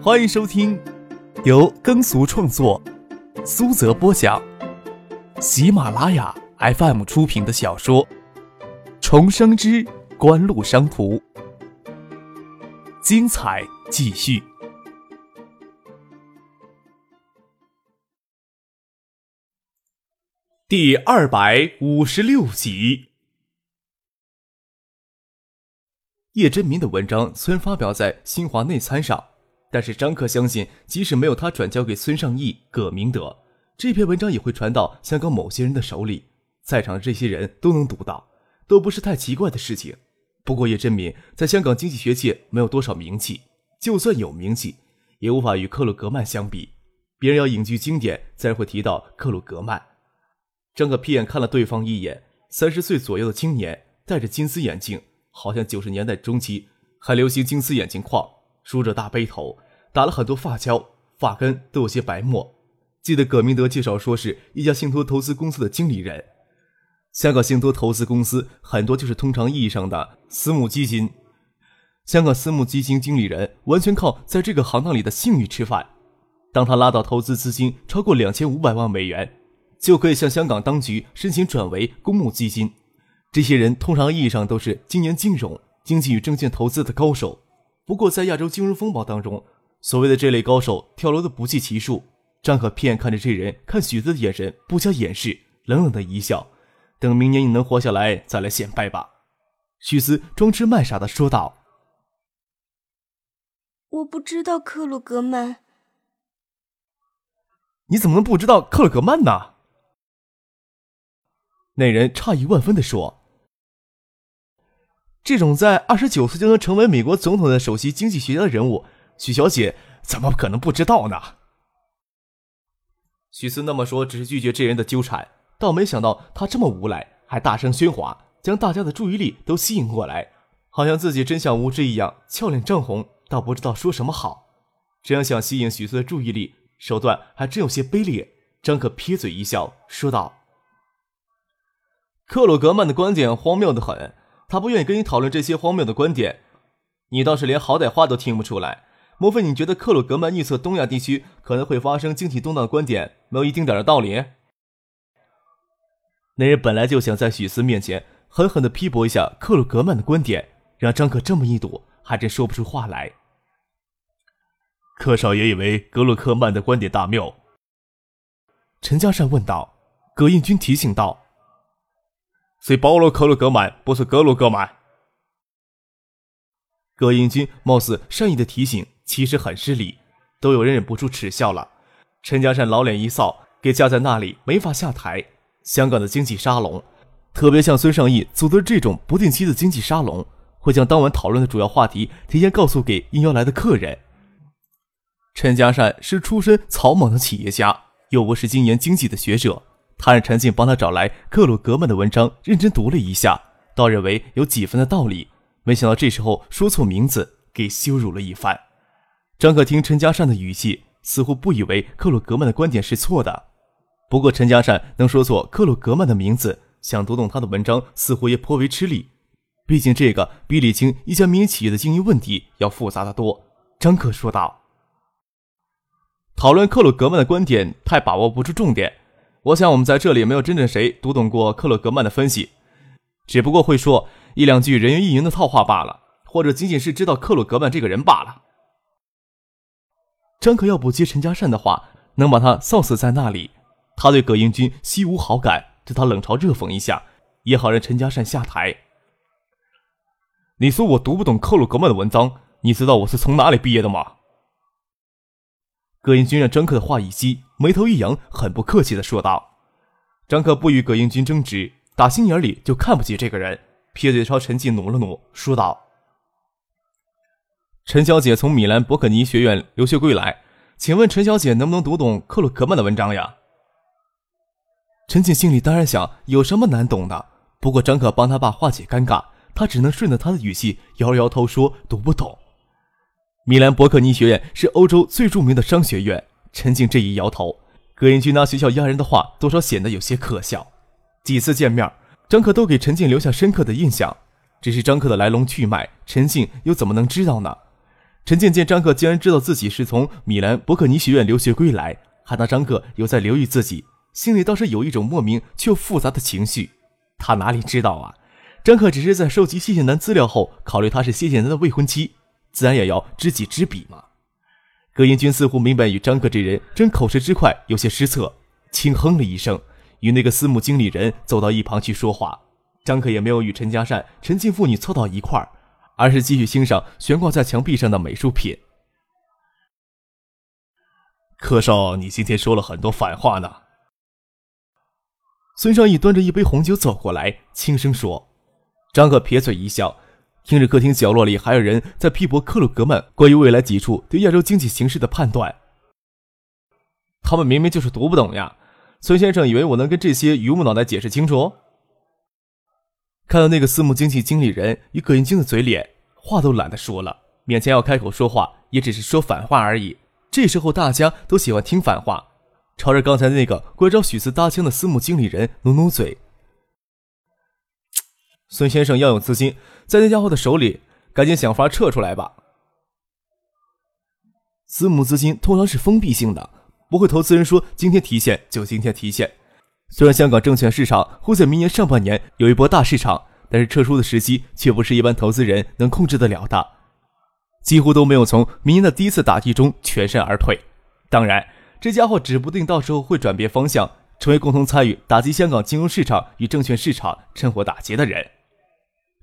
欢迎收听由耕俗创作、苏泽播讲、喜马拉雅 FM 出品的小说《重生之官路商途》，精彩继续，第二百五十六集。叶真民的文章虽然发表在新华内参上，但是张克相信，即使没有他转交给孙尚义、葛明德，这篇文章也会传到香港某些人的手里，在场的这些人都能读到，都不是太奇怪的事情。不过叶真民在香港经济学界没有多少名气，就算有名气，也无法与克鲁格曼相比。别人要引据经典，自然会提到克鲁格曼。张克瞥眼看了对方一眼，三十岁左右的青年，戴着金丝眼镜。好像九十年代中期还流行金丝眼镜框，梳着大背头，打了很多发胶，发根都有些白沫。记得葛明德介绍说是一家信托投资公司的经理人。香港信托投资公司很多就是通常意义上的私募基金，香港私募基金经理人完全靠在这个行当里的信誉吃饭。当他拉到投资资金超过两千五百万美元，就可以向香港当局申请转为公募基金。这些人通常意义上都是精研金融、经济与证券投资的高手。不过，在亚洲金融风暴当中，所谓的这类高手跳楼的不计其数。张可片看着这人，看许子的眼神不加掩饰，冷冷的一笑：“等明年你能活下来，再来显摆吧。”许思装痴卖傻的说道：“我不知道克鲁格曼。你怎么能不知道克鲁格曼呢？”那人诧异万分的说：“这种在二十九岁就能成为美国总统的首席经济学家的人物，许小姐怎么可能不知道呢？”许思那么说，只是拒绝这人的纠缠，倒没想到他这么无赖，还大声喧哗，将大家的注意力都吸引过来，好像自己真像无知一样，俏脸涨红，倒不知道说什么好。这样想吸引许思的注意力，手段还真有些卑劣。张可撇嘴一笑，说道。克鲁格曼的观点荒谬的很，他不愿意跟你讨论这些荒谬的观点。你倒是连好歹话都听不出来，莫非你觉得克鲁格曼预测东亚地区可能会发生经济动荡的观点没有一丁点的道理？那人本来就想在许思面前狠狠地批驳一下克鲁格曼的观点，让张可这么一堵，还真说不出话来。克少爷以为格鲁克曼的观点大谬？陈嘉善问道。葛应军提醒道。虽保罗·克鲁格曼不是格鲁格曼，葛英军貌似善意的提醒，其实很失礼，都有人忍不住耻笑了。陈家善老脸一臊，给架在那里没法下台。香港的经济沙龙，特别像孙尚义组织这种不定期的经济沙龙，会将当晚讨论的主要话题提前告诉给应邀来的客人。陈家善是出身草莽的企业家，又不是精研经济的学者。他让陈静帮他找来克鲁格曼的文章，认真读了一下，倒认为有几分的道理。没想到这时候说错名字，给羞辱了一番。张可听陈嘉善的语气，似乎不以为克鲁格曼的观点是错的。不过陈嘉善能说错克鲁格曼的名字，想读懂他的文章，似乎也颇为吃力。毕竟这个比理清一家民营企业的经营问题要复杂的多。张可说道：“讨论克鲁格曼的观点，太把握不住重点。”我想，我们在这里没有真正谁读懂过克洛格曼的分析，只不过会说一两句人云亦云的套话罢了，或者仅仅是知道克洛格曼这个人罢了。张可要不接陈嘉善的话，能把他臊死在那里。他对葛英军心无好感，对他冷嘲热讽一下，也好让陈嘉善下台。你说我读不懂克鲁格曼的文章，你知道我是从哪里毕业的吗？葛英军让张克的话一激，眉头一扬，很不客气的说道：“张克不与葛英军争执，打心眼里就看不起这个人。”撇嘴朝陈静努了努，说道：“陈小姐从米兰伯克尼学院留学归来，请问陈小姐能不能读懂克鲁格曼的文章呀？”陈静心里当然想，有什么难懂的？不过张可帮他爸化解尴尬，他只能顺着他的语气摇摇头说：“读不懂。”米兰伯克尼学院是欧洲最著名的商学院。陈静这一摇头，葛英军拿学校压人的话，多少显得有些可笑。几次见面，张克都给陈静留下深刻的印象。只是张克的来龙去脉，陈静又怎么能知道呢？陈静见张克竟然知道自己是从米兰伯克尼学院留学归来，还当张克有在留意自己，心里倒是有一种莫名却又复杂的情绪。他哪里知道啊？张克只是在收集谢谢楠资料后，考虑她是谢谢楠的未婚妻，自然也要知己知彼嘛。葛英军似乎明白与张克这人争口舌之快，有些失策，轻哼了一声，与那个私募经理人走到一旁去说话。张克也没有与陈家善、陈静父女凑到一块儿。而是继续欣赏悬挂在墙壁上的美术品。柯少，你今天说了很多反话呢。孙尚义端着一杯红酒走过来，轻声说：“张克撇嘴一笑，听着客厅角落里还有人在批驳克鲁格曼关于未来几处对亚洲经济形势的判断。他们明明就是读不懂呀！孙先生以为我能跟这些榆木脑袋解释清楚？”看到那个私募经济经理人与葛云京的嘴脸，话都懒得说了。勉强要开口说话，也只是说反话而已。这时候大家都喜欢听反话，朝着刚才那个过来找许四搭腔的私募经理人努努嘴。孙先生要有资金，在那家伙的手里，赶紧想法撤出来吧。私募资金通常是封闭性的，不会投资人说今天提现就今天提现。虽然香港证券市场会在明年上半年有一波大市场，但是撤出的时机却不是一般投资人能控制得了的，几乎都没有从明年的第一次打击中全身而退。当然，这家伙指不定到时候会转变方向，成为共同参与打击香港金融市场与证券市场趁火打劫的人。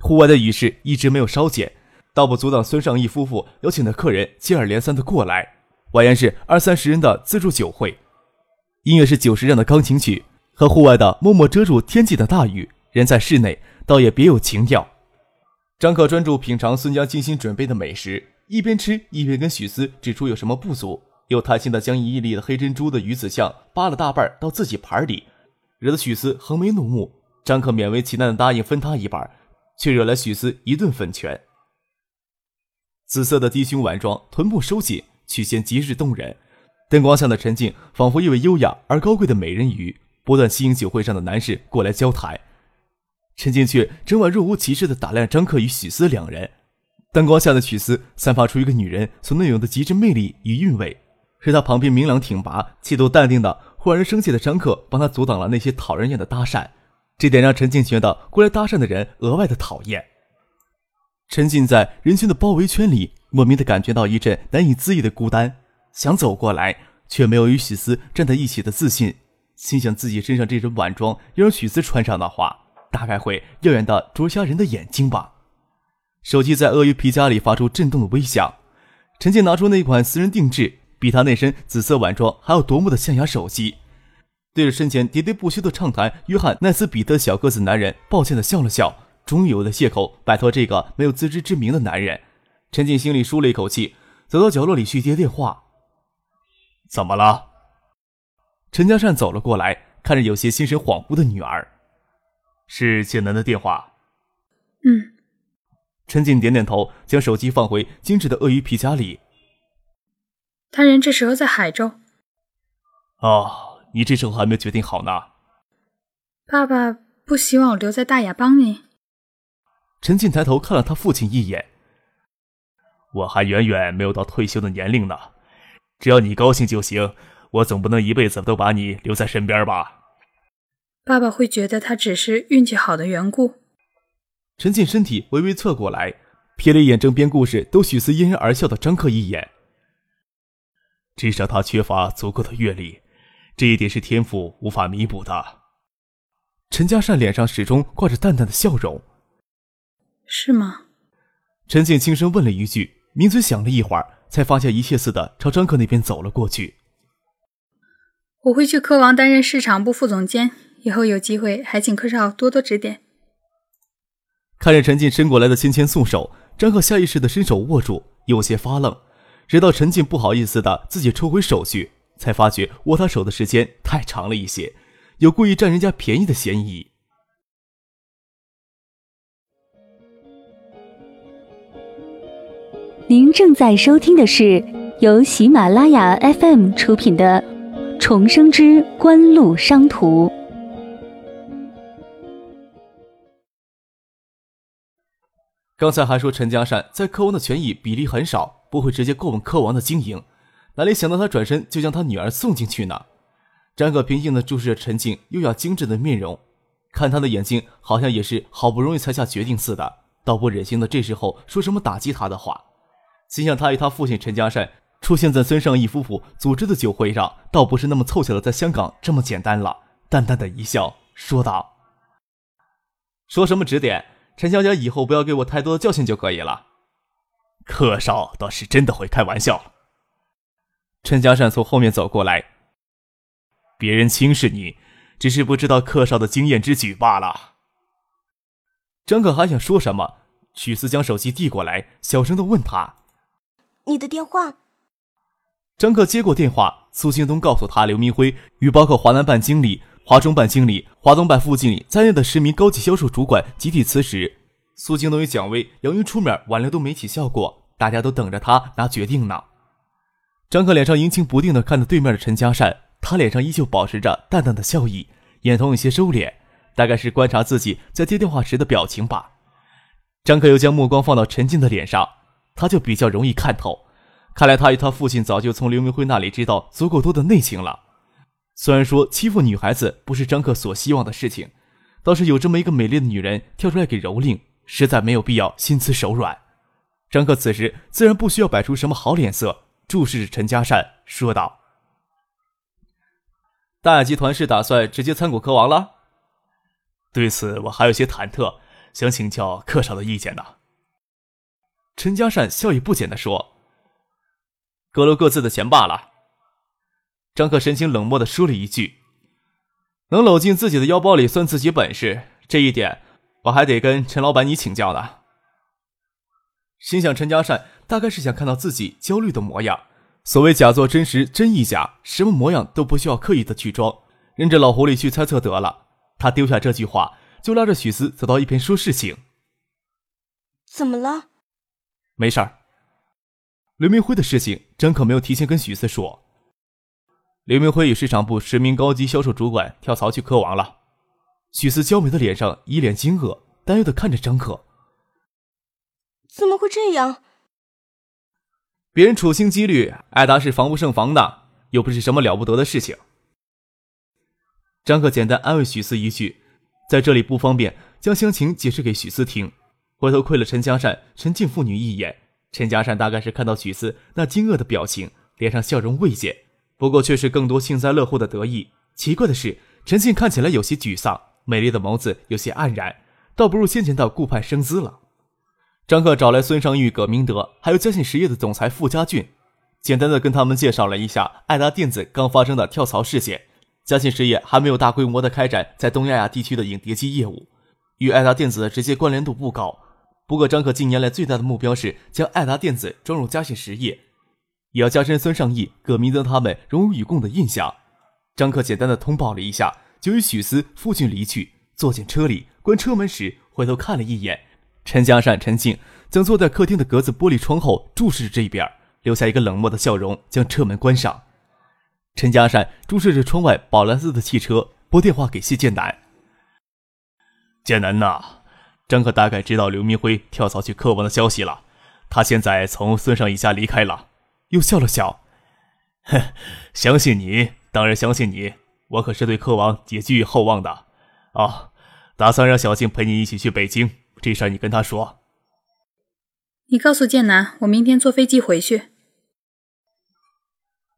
户外的雨势一直没有稍减，倒不阻挡孙尚义夫妇邀请的客人接二连三的过来。晚宴是二三十人的自助酒会，音乐是九十让的钢琴曲。和户外的默默遮住天际的大雨，人在室内倒也别有情调。张可专注品尝孙家精心准备的美食，一边吃一边跟许思指出有什么不足，又贪心的将一粒的黑珍珠的鱼子酱扒了大半到自己盘里，惹得许思横眉怒目。张可勉为其难的答应分他一半，却惹来许思一顿粉拳。紫色的低胸晚装，臀部收紧，曲线极致动人，灯光下的陈静仿佛一位优雅而高贵的美人鱼。不断吸引酒会上的男士过来交谈，陈静却整晚若无其事地打量张克与许思两人。灯光下的许思散发出一个女人所能有的极致魅力与韵味，是他旁边明朗挺拔、气度淡定的忽然生气的张克帮他阻挡了那些讨人厌的搭讪，这点让陈静觉得过来搭讪的人额外的讨厌。沉浸在人群的包围圈里，莫名的感觉到一阵难以自抑的孤单，想走过来，却没有与许思站在一起的自信。心想自己身上这身晚装，要让许思穿上的话，大概会耀眼的灼瞎人的眼睛吧。手机在鳄鱼皮夹里发出震动的微响。陈静拿出那款私人定制、比他那身紫色晚装还要夺目的象牙手机，对着身前喋喋不休的畅谈约翰奈斯彼得小个子男人，抱歉的笑了笑，终于有了借口摆脱这个没有自知之明的男人。陈静心里舒了一口气，走到角落里去接电话。怎么了？陈嘉善走了过来，看着有些心神恍惚的女儿，是谢楠的电话。嗯。陈静点点头，将手机放回精致的鳄鱼皮夹里。他人这时候在海州。哦，你这时候还没决定好呢。爸爸不希望我留在大雅帮你。陈静抬头看了他父亲一眼。我还远远没有到退休的年龄呢，只要你高兴就行。我总不能一辈子都把你留在身边吧？爸爸会觉得他只是运气好的缘故。陈静身体微微侧过来，瞥了一眼正编故事都许思嫣然而笑的张克一眼。至少他缺乏足够的阅历，这一点是天赋无法弥补的。陈嘉善脸上始终挂着淡淡的笑容。是吗？陈静轻声问了一句，抿嘴想了一会儿，才发现一切似的朝张克那边走了过去。我会去科王担任市场部副总监，以后有机会还请柯少多多指点。看着陈静伸过来的纤纤素手，张克下意识的伸手握住，有些发愣。直到陈静不好意思的自己抽回手去，才发觉握他手的时间太长了一些，有故意占人家便宜的嫌疑。您正在收听的是由喜马拉雅 FM 出品的。重生之官路商途。刚才还说陈家善在科王的权益比例很少，不。不会直接过问柯王的经营，哪里想到他转身就将他女儿送进去呢？张可平静地注视着陈静优雅精致的面容，看他的眼睛好像也是好不容易才下决定似的，倒不忍心的这时候说什么打击他的话。心想他与他父亲陈家善出现在孙尚义夫妇组织的酒会上，倒不是那么凑巧的在香港这么简单了。淡淡的一笑，说道：“说什么指点？陈小姐以后不要给我太多的教训就可以了。”客少倒是真的会开玩笑。陈家善从后面走过来。别人轻视你，只是不知道客少的经验之举罢了。张可还想说什么，许思将手机递过来，小声的问他：“你的电话？”张可接过电话，苏京东告诉他，刘明辉与包括华南办经理、华中办经理、华东办副经理在内的十名高级销售主管集体辞职。苏京东与蒋薇、由于出面挽留都没起效果，大家都等着他拿决定呢。张可脸上阴晴不定的看着对面的陈嘉善。他脸上依旧保持着淡淡的笑意，眼瞳有些收敛，大概是观察自己在接电话时的表情吧。张可又将目光放到陈静的脸上，他就比较容易看透。看来他与他父亲早就从刘明辉那里知道足够多的内情了。虽然说欺负女孩子不是张可所希望的事情，倒是有这么一个美丽的女人跳出来给蹂躏，实在没有必要心慈手软。张可此时自然不需要摆出什么好脸色，注视着陈家善说道。大雅集团是打算直接参股科王了？对此我还有些忐忑，想请教客少的意见呢。陈家善笑意不减的说：“各留各自的钱罢了。”张克神情冷漠的说了一句：“能搂进自己的腰包里算自己本事，这一点我还得跟陈老板你请教呢。”心想陈家善大概是想看到自己焦虑的模样。所谓假作真实，真亦假，什么模样都不需要刻意的去装，任着老狐狸去猜测得了。他丢下这句话，就拉着许思走到一边说事情。怎么了？没事儿。刘明辉的事情，张可没有提前跟许思说。刘明辉与市场部十名高级销售主管跳槽去科王了。许思娇美的脸上一脸惊愕，担忧的看着张可。怎么会这样？别人处心积虑，艾达是防不胜防的，又不是什么了不得的事情。张克简单安慰许思一句，在这里不方便将详情解释给许思听。回头窥了陈家善、陈静父女一眼，陈家善大概是看到许思那惊愕的表情，脸上笑容未减，不过却是更多幸灾乐祸的得意。奇怪的是，陈静看起来有些沮丧，美丽的眸子有些黯然，倒不如先前的顾盼生姿了。张克找来孙尚玉、葛明德，还有嘉信实业的总裁傅家俊，简单的跟他们介绍了一下爱达电子刚发生的跳槽事件。嘉信实业还没有大规模的开展在东亚亚地区的影碟机业务，与爱达电子的直接关联度不高。不过，张克近年来最大的目标是将爱达电子装入嘉信实业，也要加深孙尚义、葛明德他们荣辱与共的印象。张克简单的通报了一下，就与许思、父亲离去，坐进车里，关车门时回头看了一眼。陈家善、陈静将坐在客厅的格子玻璃窗后注视着这一边，留下一个冷漠的笑容，将车门关上。陈家善注视着窗外宝蓝色的汽车，拨电话给谢建南。建南呐，张可大概知道刘明辉跳槽去科王的消息了。他现在从孙尚义家离开了，又笑了笑。哼，相信你，当然相信你。我可是对科王也寄予厚望的。哦，打算让小静陪你一起去北京。这事儿你跟他说。你告诉剑南，我明天坐飞机回去。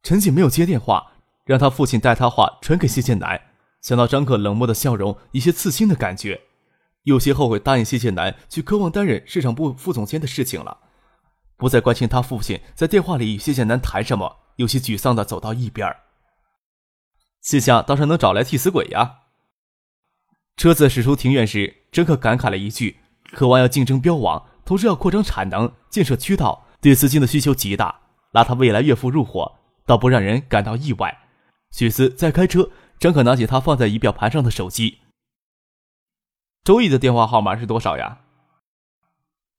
陈锦没有接电话，让他父亲带他话传给谢剑南。想到张克冷漠的笑容，一些刺心的感觉，有些后悔答应谢剑南去科望担任市场部副总监的事情了。不再关心他父亲在电话里与谢剑南谈什么，有些沮丧的走到一边。心想倒是能找来替死鬼呀。车子驶出庭院时，张克感慨了一句。渴望要竞争标王，同时要扩张产能、建设渠道，对资金的需求极大。拉他未来岳父入伙，倒不让人感到意外。许思在开车，张可拿起他放在仪表盘上的手机。周易的电话号码是多少呀？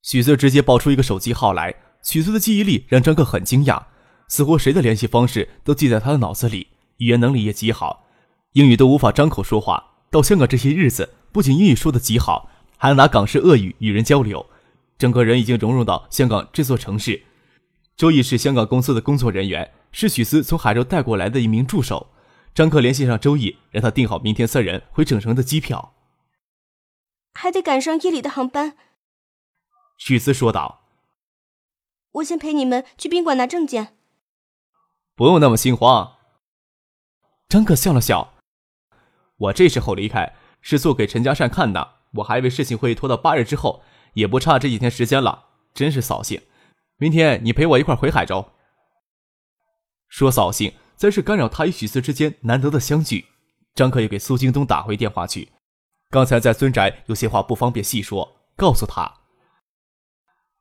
许思直接报出一个手机号来。许思的记忆力让张克很惊讶，似乎谁的联系方式都记在他的脑子里，语言能力也极好，英语都无法张口说话。到香港这些日子，不仅英语说的极好。还能拿港式俄语与人交流，整个人已经融入到香港这座城市。周毅是香港公司的工作人员，是许思从海州带过来的一名助手。张克联系上周毅，让他订好明天三人回整城的机票，还得赶上夜里的航班。许思说道：“我先陪你们去宾馆拿证件。”不用那么心慌。张克笑了笑：“我这时候离开是做给陈家善看的，我还以为事情会拖到八日之后，也不差这几天时间了，真是扫兴。”明天你陪我一块回海州。说扫兴，真是干扰他与许四之间难得的相聚。张克又给苏京东打回电话去，刚才在孙宅有些话不方便细说，告诉他，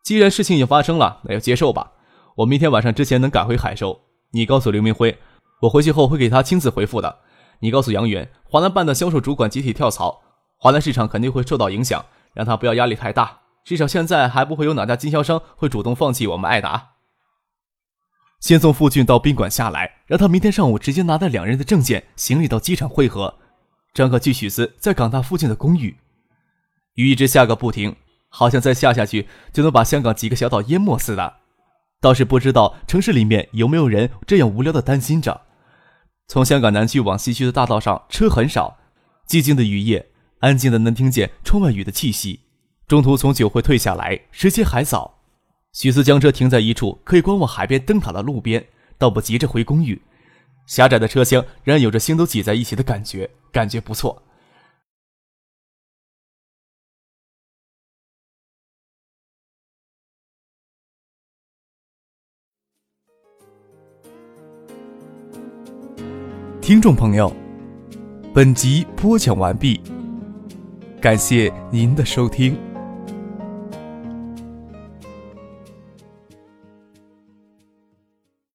既然事情已经发生了，那就接受吧。我明天晚上之前能赶回海州。你告诉刘明辉，我回去后会给他亲自回复的。你告诉杨元，华南办的销售主管集体跳槽，华南市场肯定会受到影响，让他不要压力太大。至少现在还不会有哪家经销商会主动放弃我们艾达。先送傅俊到宾馆下来，让他明天上午直接拿着两人的证件、行李到机场汇合。张可去许思在港大附近的公寓，雨一直下个不停，好像再下下去就能把香港几个小岛淹没似的。倒是不知道城市里面有没有人这样无聊的担心着。从香港南区往西区的大道上车很少，寂静的雨夜，安静的能听见窗外雨的气息。中途从酒会退下来，时间还早。许思将车停在一处可以观望海边灯塔的路边，倒不急着回公寓。狭窄的车厢仍然有着心都挤在一起的感觉，感觉不错。听众朋友，本集播讲完毕，感谢您的收听。